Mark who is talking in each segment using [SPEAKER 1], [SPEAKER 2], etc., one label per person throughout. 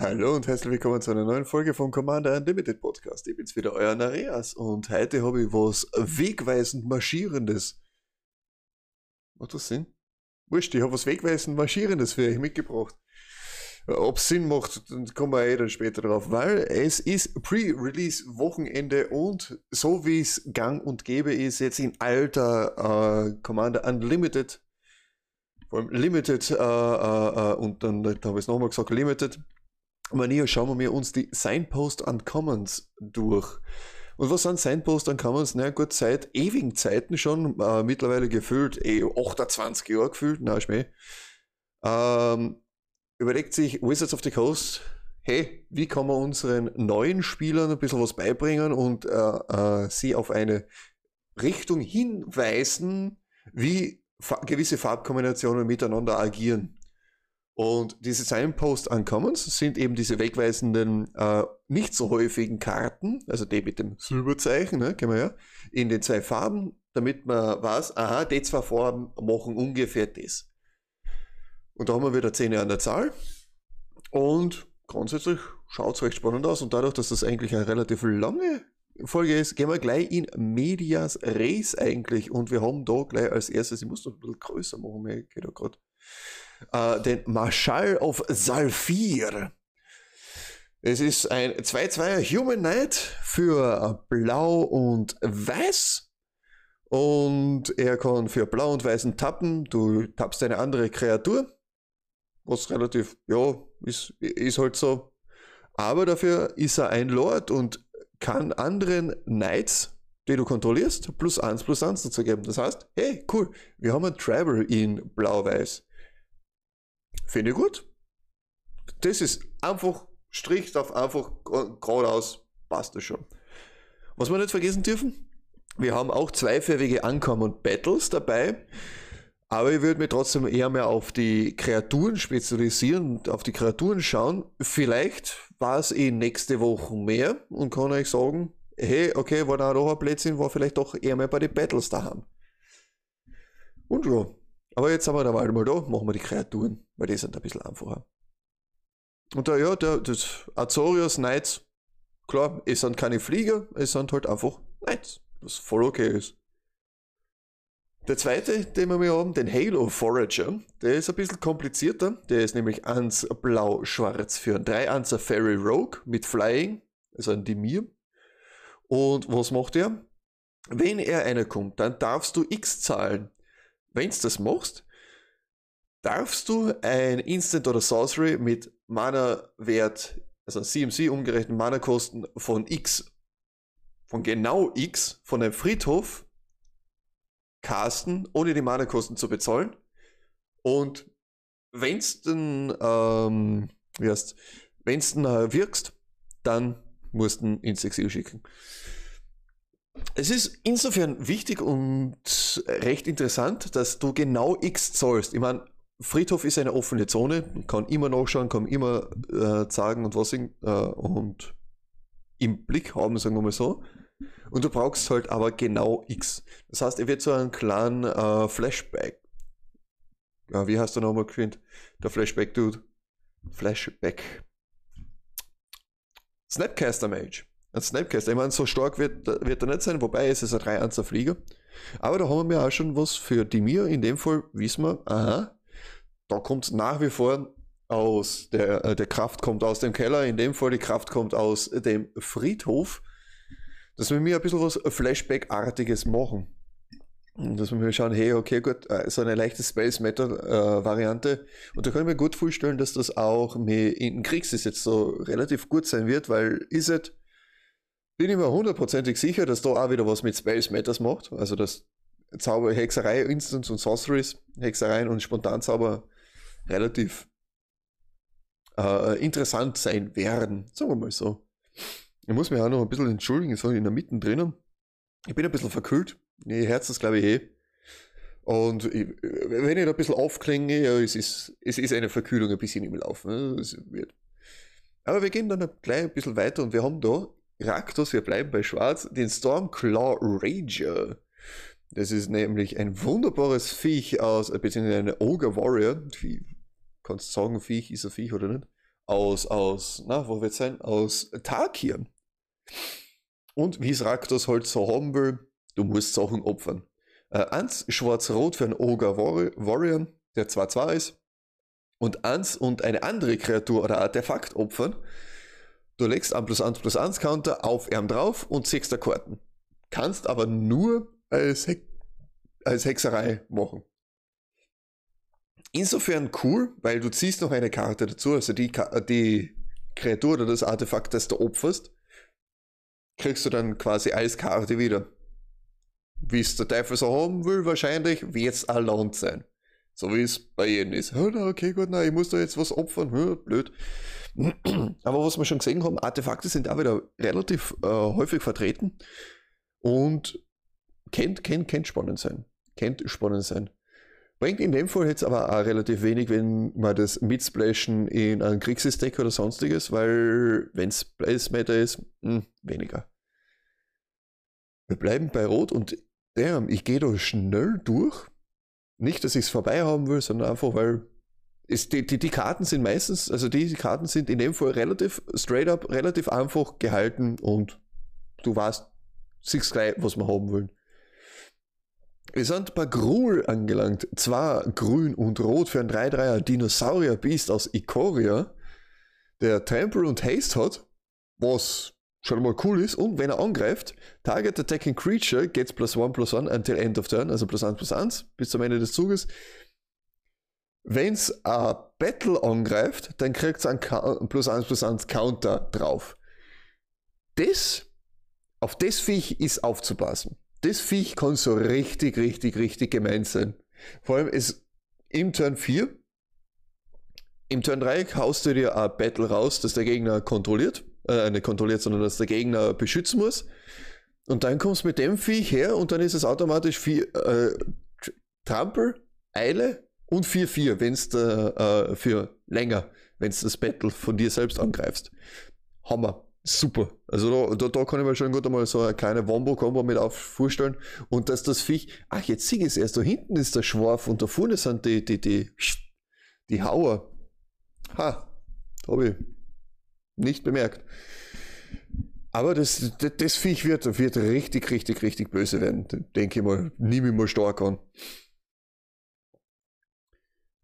[SPEAKER 1] Hallo und herzlich willkommen zu einer neuen Folge vom Commander Unlimited Podcast. Ich bin's wieder, euer Nareas und heute habe ich was wegweisend Marschierendes. Macht das Sinn? Wurscht, ich habe was wegweisend Marschierendes für euch mitgebracht. Ob es Sinn macht, dann kommen wir eh dann später drauf, weil es ist Pre-Release-Wochenende und so wie es gang und gäbe ist, jetzt in alter äh, Commander Unlimited, vor allem Limited äh, äh, äh und dann, dann habe ich es nochmal gesagt, Limited, Manier schauen wir uns die Signpost Uncommons durch. Und was sind Signpost Uncommons? Na gut, seit ewigen Zeiten schon, äh, mittlerweile gefühlt, eh 28 Jahre gefühlt, na Schmäh. Ähm, überlegt sich Wizards of the Coast, hey, wie kann man unseren neuen Spielern ein bisschen was beibringen und äh, äh, sie auf eine Richtung hinweisen, wie fa gewisse Farbkombinationen miteinander agieren. Und diese Signpost Uncommons sind eben diese wegweisenden, äh, nicht so häufigen Karten, also die mit dem Silberzeichen, ne, kennen wir ja, in den zwei Farben, damit man weiß, aha, die zwei Farben machen ungefähr das. Und da haben wir wieder 10 an der Zahl. Und grundsätzlich schaut es recht spannend aus. Und dadurch, dass das eigentlich eine relativ lange Folge ist, gehen wir gleich in Medias Res eigentlich. Und wir haben da gleich als erstes, ich muss das ein bisschen größer machen, mir geht da gerade äh, den Marschall of Salfir. Es ist ein 2-2er Human Knight für Blau und Weiß. Und er kann für Blau und Weißen tappen. Du tappst eine andere Kreatur. Was relativ, ja, ist, ist halt so. Aber dafür ist er ein Lord und kann anderen Knights, die du kontrollierst, plus 1 plus 1 dazu geben. Das heißt, hey, cool, wir haben ein Travel in Blau-Weiß. Finde ich gut. Das ist einfach stricht auf einfach geradeaus, passt das schon. Was wir nicht vergessen dürfen, wir haben auch zweifarbige Uncommon Battles dabei, aber ich würde mir trotzdem eher mehr auf die Kreaturen spezialisieren auf die Kreaturen schauen. Vielleicht war es eh nächste Woche mehr und kann euch sagen, hey, okay, war da doch ein Blödsinn, war vielleicht doch eher mehr bei den Battles daheim. Und ja, aber jetzt haben wir da mal da, machen wir die Kreaturen, weil die sind ein bisschen einfacher. Und da, ja, der, das Azorius Knights, klar, es sind keine Flieger, es sind halt einfach Knights, was voll okay ist. Der zweite, den wir haben, den Halo Forager, der ist ein bisschen komplizierter. Der ist nämlich 1 blau-schwarz für ein 3 1 Fairy Rogue mit Flying, also ein Demir. Und was macht er? Wenn er einer kommt, dann darfst du X zahlen. Wenn du das machst, darfst du ein Instant oder Sorcery mit Mana-Wert, also CMC umgerechnet Mana-Kosten von X, von genau X, von einem Friedhof casten, ohne die Mana-Kosten zu bezahlen. Und wenn du den, ähm, wie heißt, wenn's den äh, wirkst, dann musst du ins Exil schicken. Es ist insofern wichtig und recht interessant, dass du genau X zahlst. Ich meine, Friedhof ist eine offene Zone, kann immer nachschauen, kann immer äh, sagen und was äh, und im Blick haben, sagen wir mal so. Und du brauchst halt aber genau X. Das heißt, er wird so einen kleinen äh, Flashback. Ja, wie heißt der nochmal gewinnt? Der Flashback-Dude. Flashback. Snapcaster Mage. Ein Snapcaster. Ich meine, so stark wird, wird er nicht sein, wobei es ist ein 3 1 Flieger. Aber da haben wir auch schon was für die mir. In dem Fall wissen wir, aha, da kommt nach wie vor aus, der, äh, der Kraft kommt aus dem Keller, in dem Fall die Kraft kommt aus dem Friedhof. Dass wir mir ein bisschen was Flashback-artiges machen. Dass wir schauen, hey, okay, gut, äh, so eine leichte Space Matter-Variante. Und da kann ich mir gut vorstellen, dass das auch in Kriegs jetzt so relativ gut sein wird, weil ist es bin ich mir hundertprozentig sicher, dass da auch wieder was mit Spells Matters macht. Also dass Zauber, Hexerei, Instants und Sorceries, Hexereien und Spontanzauber relativ äh, interessant sein werden. Sagen wir mal so. Ich muss mich auch noch ein bisschen entschuldigen, so in der Mitte drinnen. Ich bin ein bisschen verkühlt. Ihr Herz das glaube ich eh. Und ich, wenn ich da ein bisschen aufklinge, ja, es ist, es ist eine Verkühlung ein bisschen im Laufen. Ne? Aber wir gehen dann gleich ein bisschen weiter und wir haben da Raktos, wir bleiben bei Schwarz, den Stormclaw Rager. Das ist nämlich ein wunderbares Viech aus, beziehungsweise eine Ogre Warrior. Wie, kannst du sagen, Viech ist ein Viech oder nicht? Aus, aus, na, wo wird es sein? Aus Tarkir. Und wie es Raktos halt so haben will, du musst Sachen opfern. Äh, eins schwarz-rot für einen Ogre Warrior, der 2-2 ist. Und eins und eine andere Kreatur oder Artefakt opfern. Du legst 1 plus 1 plus 1 Counter auf ihm drauf und ziehst da Karten. Kannst aber nur als, He als Hexerei machen. Insofern cool, weil du ziehst noch eine Karte dazu, also die, die Kreatur oder das Artefakt, das du opferst, kriegst du dann quasi als Karte wieder. Wie es der Teufel so haben will, wahrscheinlich wird es erlaubt sein. So wie es bei jedem ist. okay, gut, na, ich muss da jetzt was opfern. blöd. Aber was wir schon gesehen haben, Artefakte sind auch wieder relativ äh, häufig vertreten und kennt, kennt, kennt spannend sein. Kennt spannend sein. Bringt in dem Fall jetzt aber auch relativ wenig, wenn man das mitsplashen in ein Kriegssystem oder sonstiges, weil wenn es Place Matter ist, mh, hm, weniger. Wir bleiben bei Rot und damn, ich gehe da schnell durch. Nicht, dass ich es vorbei haben will, sondern einfach, weil ist, die, die, die Karten sind meistens, also die Karten sind in dem Fall relativ straight up, relativ einfach gehalten und du weißt, siehst gleich, was wir haben wollen. Wir sind bei Gruul angelangt. Zwar grün und rot für ein 3-3er Dinosaurier-Beast aus Ikoria, der Trample und Haste hat, was schon mal cool ist. Und wenn er angreift, Target Attacking Creature gets plus 1 plus 1 until end of turn, also plus 1 plus 1 bis zum Ende des Zuges. Wenn es ein Battle angreift, dann kriegt es ein plus 1 plus 1 Counter drauf. Das, auf das Viech ist aufzupassen. Das Viech kann so richtig, richtig, richtig gemein sein. Vor allem ist im Turn 4, im Turn 3 haust du dir ein Battle raus, das der Gegner kontrolliert. Äh, nicht kontrolliert, sondern das der Gegner beschützen muss. Und dann kommst du mit dem Viech her und dann ist es automatisch vier, äh, Trampel, Eile und 4-4, wenn es äh, für länger, wenn es das Battle von dir selbst angreifst. Hammer. Super. Also da, da, da, kann ich mir schon gut einmal so eine kleine Wombo-Kombo mit auf vorstellen. Und dass das Viech, ach, jetzt sehe ich es erst, da hinten ist der Schwarf und da vorne sind die, die, die, die Hauer. Ha, habe ich nicht bemerkt. Aber das, das, das Viech wird, wird richtig, richtig, richtig böse werden. Denke ich mal, nehme ich mal stark an.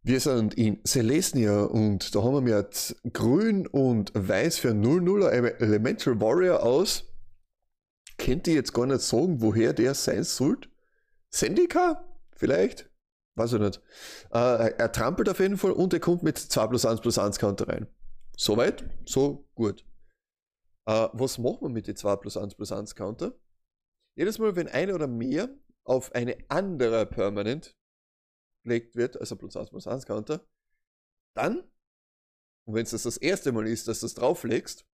[SPEAKER 1] Wir sind in Celestia und da haben wir jetzt grün und weiß für 0-0 Elemental Warrior aus. Kennt ihr jetzt gar nicht sagen, woher der sein sollte? Sendika? Vielleicht? Weiß ich nicht. Äh, er trampelt auf jeden Fall und er kommt mit 2 plus 1 plus 1 Counter rein. Soweit, so gut. Äh, was machen wir mit den 2 plus 1 plus 1 Counter? Jedes Mal, wenn eine oder mehr auf eine andere Permanent gelegt wird, also plus 1 plus 1 Counter, dann, und wenn es das das erste Mal ist, dass du es drauflegst,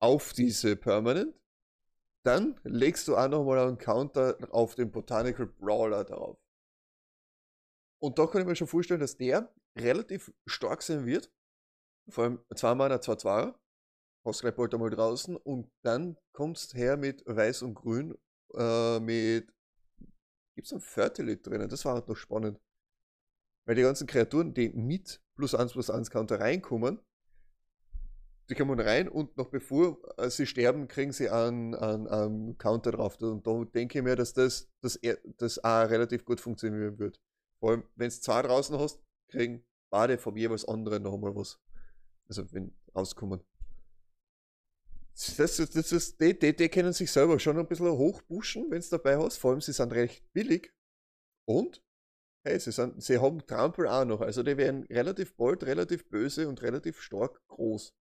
[SPEAKER 1] auf diese Permanent, dann legst du auch nochmal einen Counter auf den Botanical Brawler drauf. Und da kann ich mir schon vorstellen, dass der relativ stark sein wird. Vor allem 2 Mana, 2 2 Hast gleich bald einmal draußen und dann kommst her mit Weiß und Grün äh, mit Gibt es ein Fertility drinnen? Das war halt noch spannend. Weil die ganzen Kreaturen, die mit plus 1 plus 1 Counter reinkommen, die kommen rein und noch bevor äh, sie sterben, kriegen sie einen, einen, einen Counter drauf. Und da denke ich mir, dass das, das, das auch relativ gut funktionieren wird. Vor allem, wenn du zwei draußen hast, kriegen beide vom jeweils anderen noch einmal was. Also wenn rauskommen. Das, das, das die, die, die können sich selber schon ein bisschen hochpushen, wenn es dabei hast. Vor allem, sie sind recht billig. Und, hey, sie, sind, sie haben Trampel auch noch. Also die werden relativ bald, relativ böse und relativ stark groß.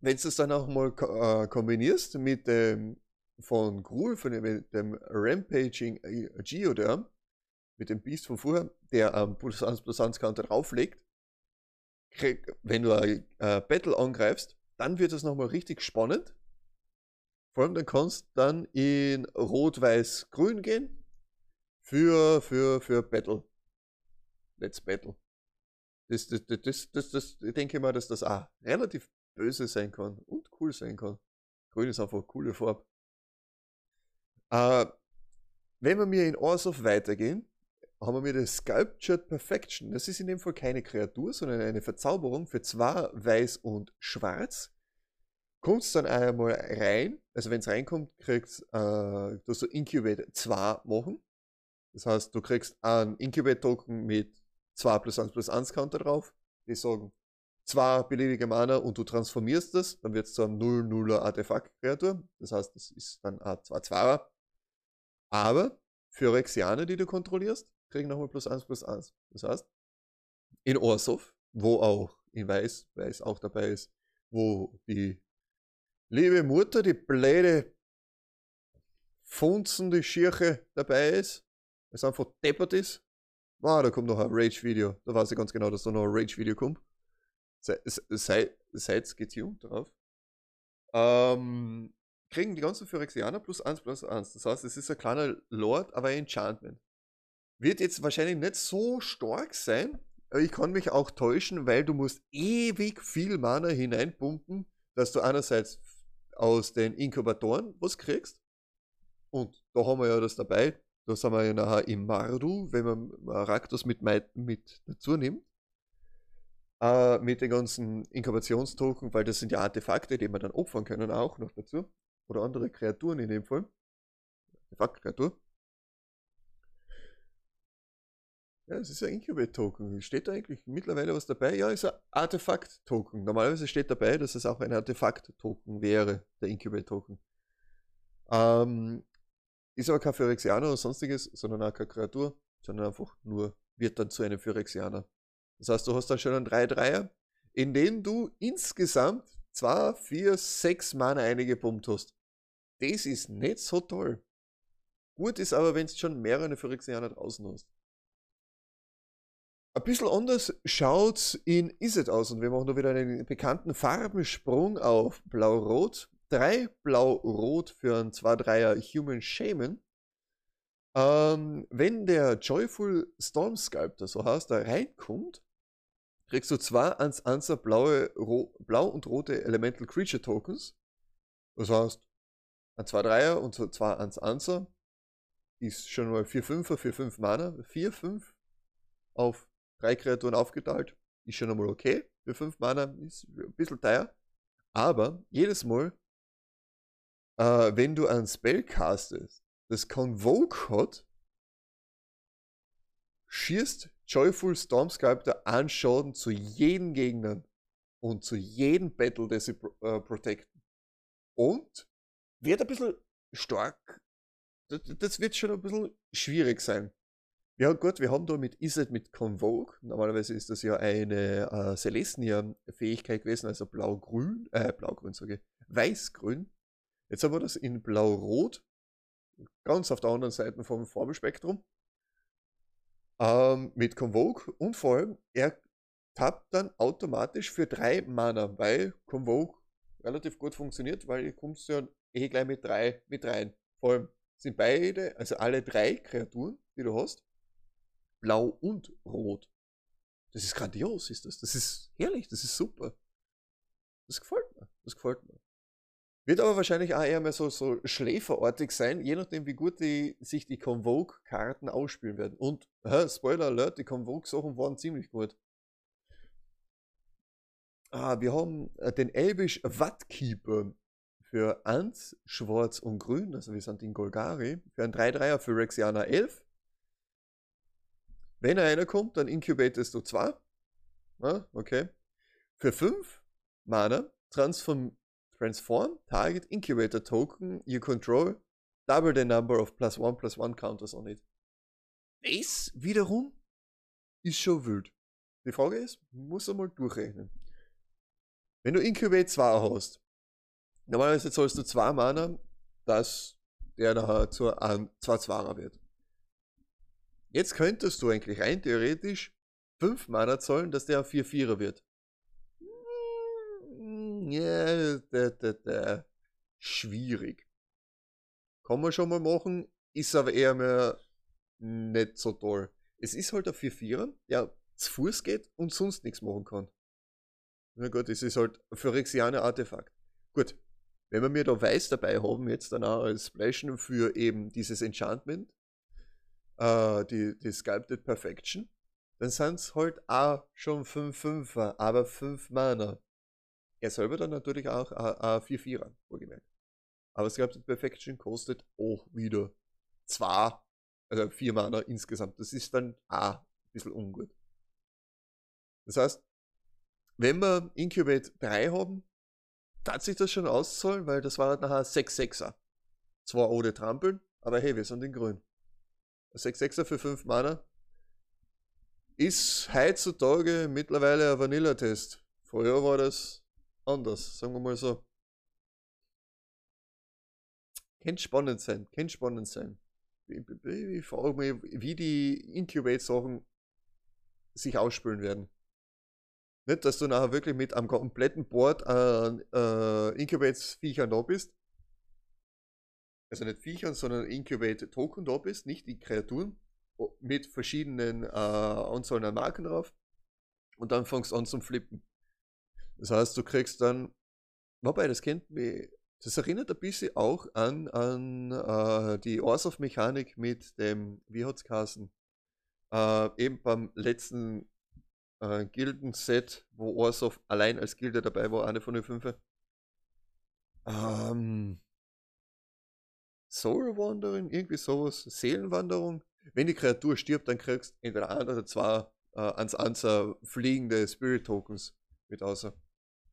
[SPEAKER 1] Wenn du das dann auch mal äh, kombinierst mit dem von Gruul, von dem, dem Rampaging äh, Geoderm, mit dem Beast von vorher, der am ähm, Plus 1 Plus 1 Counter drauflegt, krieg, wenn du ein äh, Battle angreifst, dann wird es nochmal richtig spannend. Vor allem dann kannst du dann in Rot-Weiß-Grün gehen für, für, für Battle. Let's Battle. Das, das, das, das, das, ich denke mal, dass das auch relativ böse sein kann und cool sein kann. Grün ist einfach eine coole Farbe. Äh, wenn wir mir in Orsoff weitergehen, haben wir das Sculptured Perfection. Das ist in dem Fall keine Kreatur, sondern eine Verzauberung für zwei Weiß und Schwarz. Kommt es dann einmal rein, also wenn es reinkommt, kriegst äh, du so Incubate 2 machen. Das heißt, du kriegst einen Incubate-Token mit 2 plus 1 plus 1 Counter drauf. Die sagen zwei beliebige Mana und du transformierst das, dann wird es zu einem 0-0er Artefakt-Kreatur. Das heißt, das ist dann ein 2-2er. Aber für Rexianer, die du kontrollierst, kriegen nochmal plus 1 plus 1. Das heißt, in Orsov, wo auch in Weiß, Weiß auch dabei ist, wo die liebe Mutter, die blöde Funzen, die Schirche dabei ist, es einfach deppert ist. Ah, da kommt noch ein Rage-Video. Da weiß ich ganz genau, dass da noch ein Rage-Video kommt. Seid sei, sei, getuned darauf. Ähm, kriegen die ganzen Phyrexianer plus 1 plus 1. Das heißt, es ist ein kleiner Lord, aber ein Enchantment. Wird jetzt wahrscheinlich nicht so stark sein, ich kann mich auch täuschen, weil du musst ewig viel Mana hineinpumpen, dass du einerseits aus den Inkubatoren was kriegst. Und da haben wir ja das dabei. Da sind wir ja nachher im Mardu, wenn man Raktos mit, mit dazu nimmt. Äh, mit den ganzen Inkubationstoken, weil das sind ja Artefakte, die wir dann opfern können, auch noch dazu. Oder andere Kreaturen in dem Fall. Artefakt-Kreatur. Ja, es ist ein Incubate-Token. Steht da eigentlich mittlerweile was dabei? Ja, ist ein Artefakt-Token. Normalerweise steht dabei, dass es auch ein Artefakt-Token wäre, der Incubate-Token. Ähm, ist aber kein Phyrexianer oder sonstiges, sondern auch keine Kreatur, sondern einfach nur wird dann zu einem Phyrexianer. Das heißt, du hast dann schon einen 3-3er, in dem du insgesamt 2, 4, 6 Mana eingepumpt hast. Das ist nicht so toll. Gut ist aber, wenn du schon mehrere Phyrexianer draußen hast. Ein bisschen anders schaut in Iset aus und wir machen da wieder einen bekannten Farbensprung auf Blau-Rot. Drei Blau-Rot für einen 2-3er Human Shaman. Ähm, wenn der Joyful Storm Sculptor, so heißt, da reinkommt, kriegst du zwei ans Answer blaue, blau und rote Elemental Creature Tokens. Das heißt, ein 2-3er und zwei ans Answer ist schon mal 4-5er für 5 Mana. 4-5 auf drei Kreaturen aufgeteilt, ist schon einmal okay. Für 5 Mana ist ein bisschen teuer. Aber jedes Mal, äh, wenn du ein Spell castest, das Convoke hat, schießt Joyful Storm Sculptor an Schaden zu jedem Gegnern und zu jedem Battle, der sie äh, protecten. Und wird ein bisschen stark. Das, das wird schon ein bisschen schwierig sein. Ja gut, wir haben da mit Iset mit Convoke, normalerweise ist das ja eine äh, Celestia-Fähigkeit gewesen, also blau-grün, äh, blau-grün sage ich, weiß-grün. Jetzt haben wir das in blau-rot, ganz auf der anderen Seite vom Farbenspektrum, ähm, mit Convoke und vor allem, er tappt dann automatisch für drei Mana, weil Convoke relativ gut funktioniert, weil ihr kommst ja eh gleich mit drei mit rein. Vor allem sind beide, also alle drei Kreaturen, die du hast, blau und rot. Das ist grandios, ist das. Das ist herrlich, das ist super. Das gefällt mir. Das gefällt mir. Wird aber wahrscheinlich auch eher mehr so, so schläferartig sein, je nachdem, wie gut die, sich die Convoke-Karten ausspielen werden. Und, hä, Spoiler Alert, die Convoke-Sachen waren ziemlich gut. Ah, wir haben äh, den Elbisch Wattkeeper für 1, Schwarz und Grün, also wir sind in Golgari, für ein 3-3er für Rexiana 11 wenn einer kommt, dann incubatest du zwei. Ah, okay. Für fünf Mana transform, transform Target Incubator Token you control double the number of plus one plus one counters on it. Das wiederum ist schon wild. Die Frage ist, muss einmal durchrechnen. Wenn du Incubate 2 hast, normalerweise zahlst du zwei Mana, dass der nachher zu einem 2-2er wird. Jetzt könntest du eigentlich rein theoretisch 5 Mana zahlen, dass der auf 4-4er wird. Hm, ja, da, da, da. schwierig. Kann man schon mal machen, ist aber eher mehr nicht so toll. Es ist halt ein 4-4er, der zu Fuß geht und sonst nichts machen kann. Na gut, es ist halt für Rexianer Artefakt. Gut, wenn wir mir da Weiß dabei haben, jetzt dann auch als Splashen für eben dieses Enchantment, äh, die, die Sculpted Perfection, dann sind es halt auch schon 5 5er, aber 5 Mana. Er selber dann natürlich auch ein 4-4er, wohlgemerkt. Aber Sculpted Perfection kostet auch wieder 2, also 4 Mana insgesamt. Das ist dann auch ein bisschen ungut. Das heißt, wenn wir Incubate 3 haben, hat sich das schon auszahlen, weil das war nachher 6-6er. Zwar ohne Trampeln, aber hey, wir sind in grün. 6-6er für 5 Mana ist heutzutage mittlerweile ein Vanilla-Test. Früher war das anders, sagen wir mal so. Könnte spannend sein, könnte spannend sein. Ich, frage mich, wie die Incubate-Sachen sich ausspülen werden. Nicht, dass du nachher wirklich mit einem kompletten Board an äh, Incubates-Viechern da bist. Also nicht Viechern, sondern Incubate-Token da bist, nicht die Kreaturen mit verschiedenen äh, Anzahlen an Marken drauf. Und dann fängst du an zum Flippen. Das heißt, du kriegst dann, wobei, das kennt mich, das erinnert ein bisschen auch an, an äh, die Orsoff-Mechanik mit dem, wie hat's geheißen, äh, eben beim letzten äh, Gilden-Set, wo Orsoff allein als Gilde dabei war, eine von den fünf. Ähm, Soul Wandering, irgendwie sowas, Seelenwanderung. Wenn die Kreatur stirbt, dann kriegst du entweder ein oder zwei äh, ans Anzer fliegende Spirit Tokens mit außer.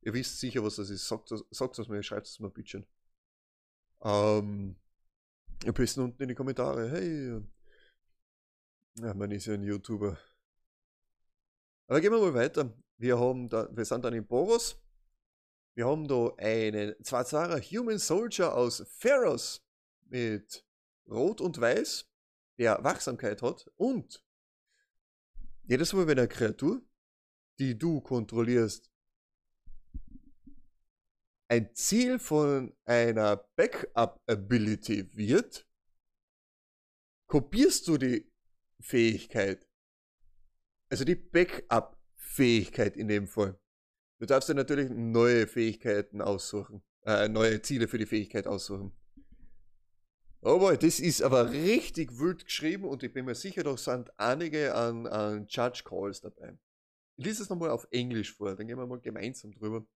[SPEAKER 1] Ihr wisst sicher, was das ist. Sagt es mir, schreibt es mir bitte. Ähm, am besten unten in die Kommentare. Hey, ja, man ist ja ein YouTuber. Aber gehen wir mal weiter. Wir, haben da, wir sind dann in Boros. Wir haben da einen 2 Human Soldier aus Pharos mit Rot und Weiß, der Wachsamkeit hat. Und jedes Mal, wenn eine Kreatur, die du kontrollierst, ein Ziel von einer Backup-Ability wird, kopierst du die Fähigkeit also die Backup-Fähigkeit in dem Fall. Du darfst dir natürlich neue Fähigkeiten aussuchen, äh, neue Ziele für die Fähigkeit aussuchen. Oh boy, das ist aber richtig wild geschrieben und ich bin mir sicher, da sind einige an, an Judge Calls dabei. Ich lese es nochmal auf Englisch vor, dann gehen wir mal gemeinsam drüber.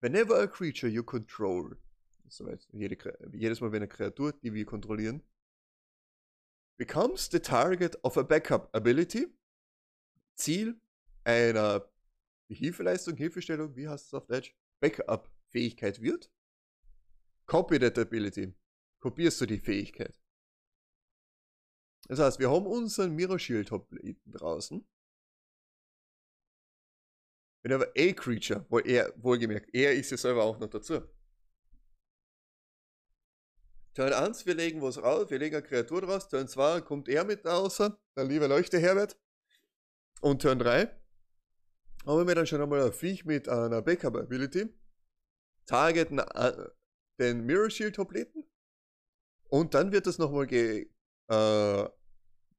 [SPEAKER 1] Whenever a creature you control, soweit, jede, jedes Mal, wenn eine Kreatur, die wir kontrollieren, becomes the target of a backup ability, Ziel einer Hilfeleistung, Hilfestellung, wie heißt es auf Deutsch? Backup-Fähigkeit wird. Copy that ability. Kopierst du die Fähigkeit. Das heißt, wir haben unseren Mirror Shield Hopliten draußen. Wenn aber a Creature, wo er, wohlgemerkt, er ist ja selber auch noch dazu. Turn 1, wir legen was raus, wir legen eine Kreatur draus. Turn 2 kommt er mit außer, der liebe Leuchte Herbert. Und Turn 3 haben wir dann schon einmal ein Viech mit einer Backup Ability. Targeten äh, den Mirror Shield Hopleten. Und dann wird das nochmal ge, äh,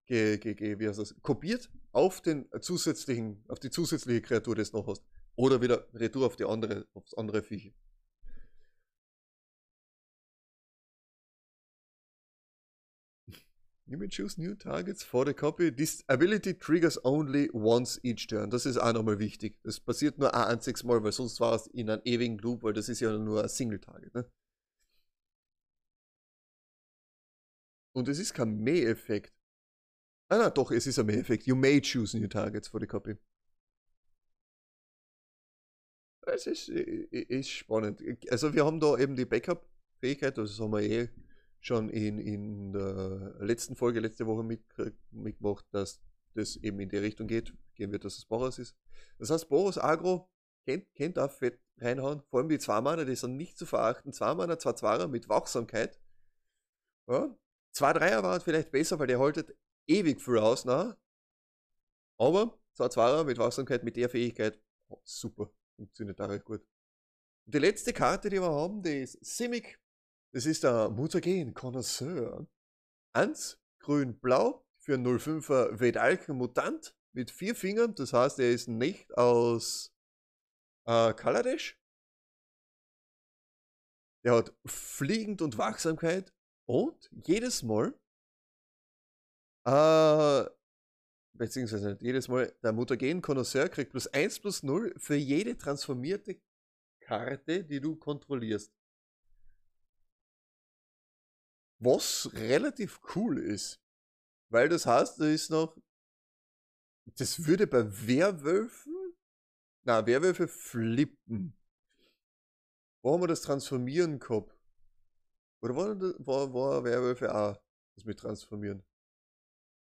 [SPEAKER 1] ge, ge, ge, wie heißt das, kopiert auf den zusätzlichen, auf die zusätzliche Kreatur, die du noch hast. Oder wieder Retour auf die andere, aufs andere Viech. You may choose new targets for the copy. This ability triggers only once each turn. Das ist auch nochmal wichtig. Das passiert nur ein einziges Mal, weil sonst war es in einem ewigen Loop, weil das ist ja nur ein Single-Target. Ne? Und es ist kein May-Effekt. Ah, na, doch, es ist ein May-Effekt. You may choose new targets for the copy. Es ist, ist spannend. Also wir haben da eben die Backup-Fähigkeit, das haben wir eh schon in, in der letzten Folge, letzte Woche mit, mitgemacht, dass das eben in die Richtung geht, gehen wird, dass es Boros ist. Das heißt, Boros Agro kennt, kennt auch fett reinhauen, vor allem die Zwei-Manner, die sind nicht zu verachten. Zwei-Manner, zwei Zwarer mit Wachsamkeit. Ja. Zwei Dreier waren vielleicht besser, weil der haltet ewig viel aus, na? Aber zwei Zwarer mit Wachsamkeit, mit der Fähigkeit, oh, super, funktioniert da recht gut. Und die letzte Karte, die wir haben, die ist Simic das ist der Mutagen Connoisseur. 1, grün-blau für 05er Vedalken Mutant mit vier Fingern. Das heißt, er ist nicht aus äh, Kaladesh. der hat Fliegend und Wachsamkeit und jedes Mal, äh, beziehungsweise nicht jedes Mal, der Mutagen Connoisseur kriegt plus 1 plus 0 für jede transformierte Karte, die du kontrollierst. Was relativ cool ist. Weil das heißt, da ist noch. Das würde bei Werwölfen. Na, Werwölfe flippen. Wo haben wir das Transformieren gehabt? Oder war, war, war Werwölfe auch das mit Transformieren?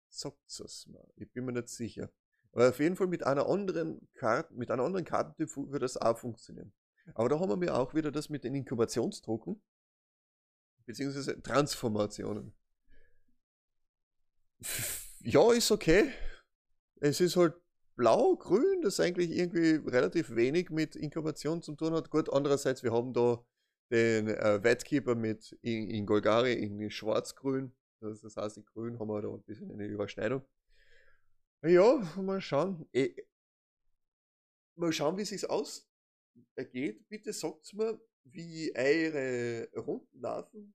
[SPEAKER 1] Sagt es mal. Ich bin mir nicht sicher. Aber auf jeden Fall mit einer anderen Karte, mit einer anderen Kartentyp würde das auch funktionieren. Aber da haben wir auch wieder das mit den Inkubationsdrucken, beziehungsweise Transformationen. Ja, ist okay. Es ist halt blau, grün, das eigentlich irgendwie relativ wenig mit Inkubation zu tun hat. Gut, andererseits, wir haben da den äh, Wettkeeper mit in, in Golgari in schwarz-grün. Das, das heißt, in grün haben wir da ein bisschen eine Überschneidung. Ja, mal schauen. E mal schauen, wie es aus ergeht. Bitte sagt mir, wie eure Runden laufen.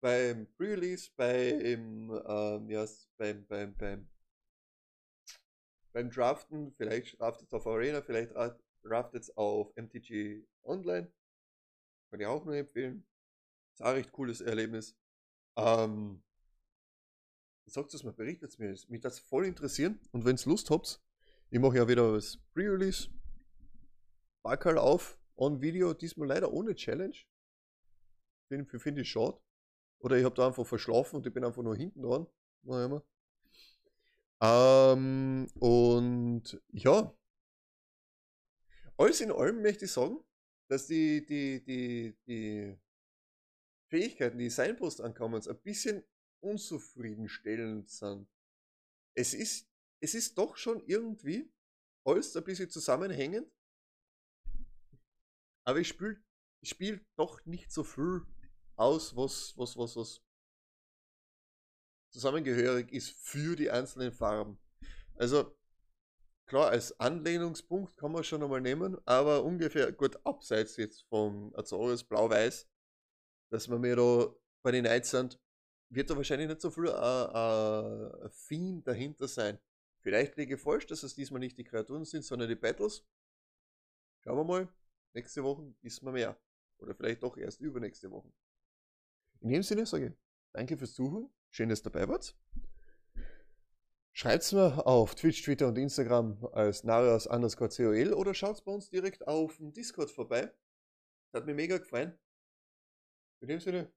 [SPEAKER 1] Beim Pre-Release, beim, ähm, ja, beim, beim, beim beim Draften, vielleicht draftet es auf Arena, vielleicht draftet es auf MTG Online. Kann ich auch nur empfehlen. Ist auch ein recht cooles Erlebnis. Ähm, sagt es mal, berichtet es mir. Mich das voll interessieren. Und wenn es Lust habt, ich mache ja wieder das Pre-Release. Backerl auf, on Video, diesmal leider ohne Challenge. Finde find ich schade. Oder ich habe da einfach verschlafen und ich bin einfach nur hinten dran. Noch. Ähm, und ja, alles in allem möchte ich sagen, dass die, die, die, die Fähigkeiten, die Signpost ankommen, ein bisschen unzufriedenstellend sind. Es ist, es ist doch schon irgendwie alles ein bisschen zusammenhängend, aber ich spiele spiel doch nicht so viel aus, was, was, was, was zusammengehörig ist für die einzelnen Farben. Also klar, als Anlehnungspunkt kann man schon einmal nehmen, aber ungefähr gut abseits jetzt vom Azores Blau-Weiß, dass wir mir da bei den Knights sind, wird da wahrscheinlich nicht so viel ein äh, äh, Theme dahinter sein. Vielleicht liege ich falsch, dass es diesmal nicht die Kreaturen sind, sondern die Battles. Schauen wir mal. Nächste Woche wissen wir mehr. Oder vielleicht doch erst übernächste Woche. In dem Sinne sage ich danke fürs Zuhören. Schön, dass ihr dabei wart. Schreibt es mir auf Twitch, Twitter und Instagram als Narias underscore COL oder schaut bei uns direkt auf dem Discord vorbei. Das hat mich mega gefallen. In dem Sinne,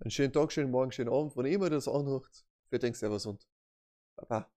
[SPEAKER 1] einen schönen Tag, schönen Morgen, schönen Abend, wann immer ihr das anhört. Für Servus und Baba.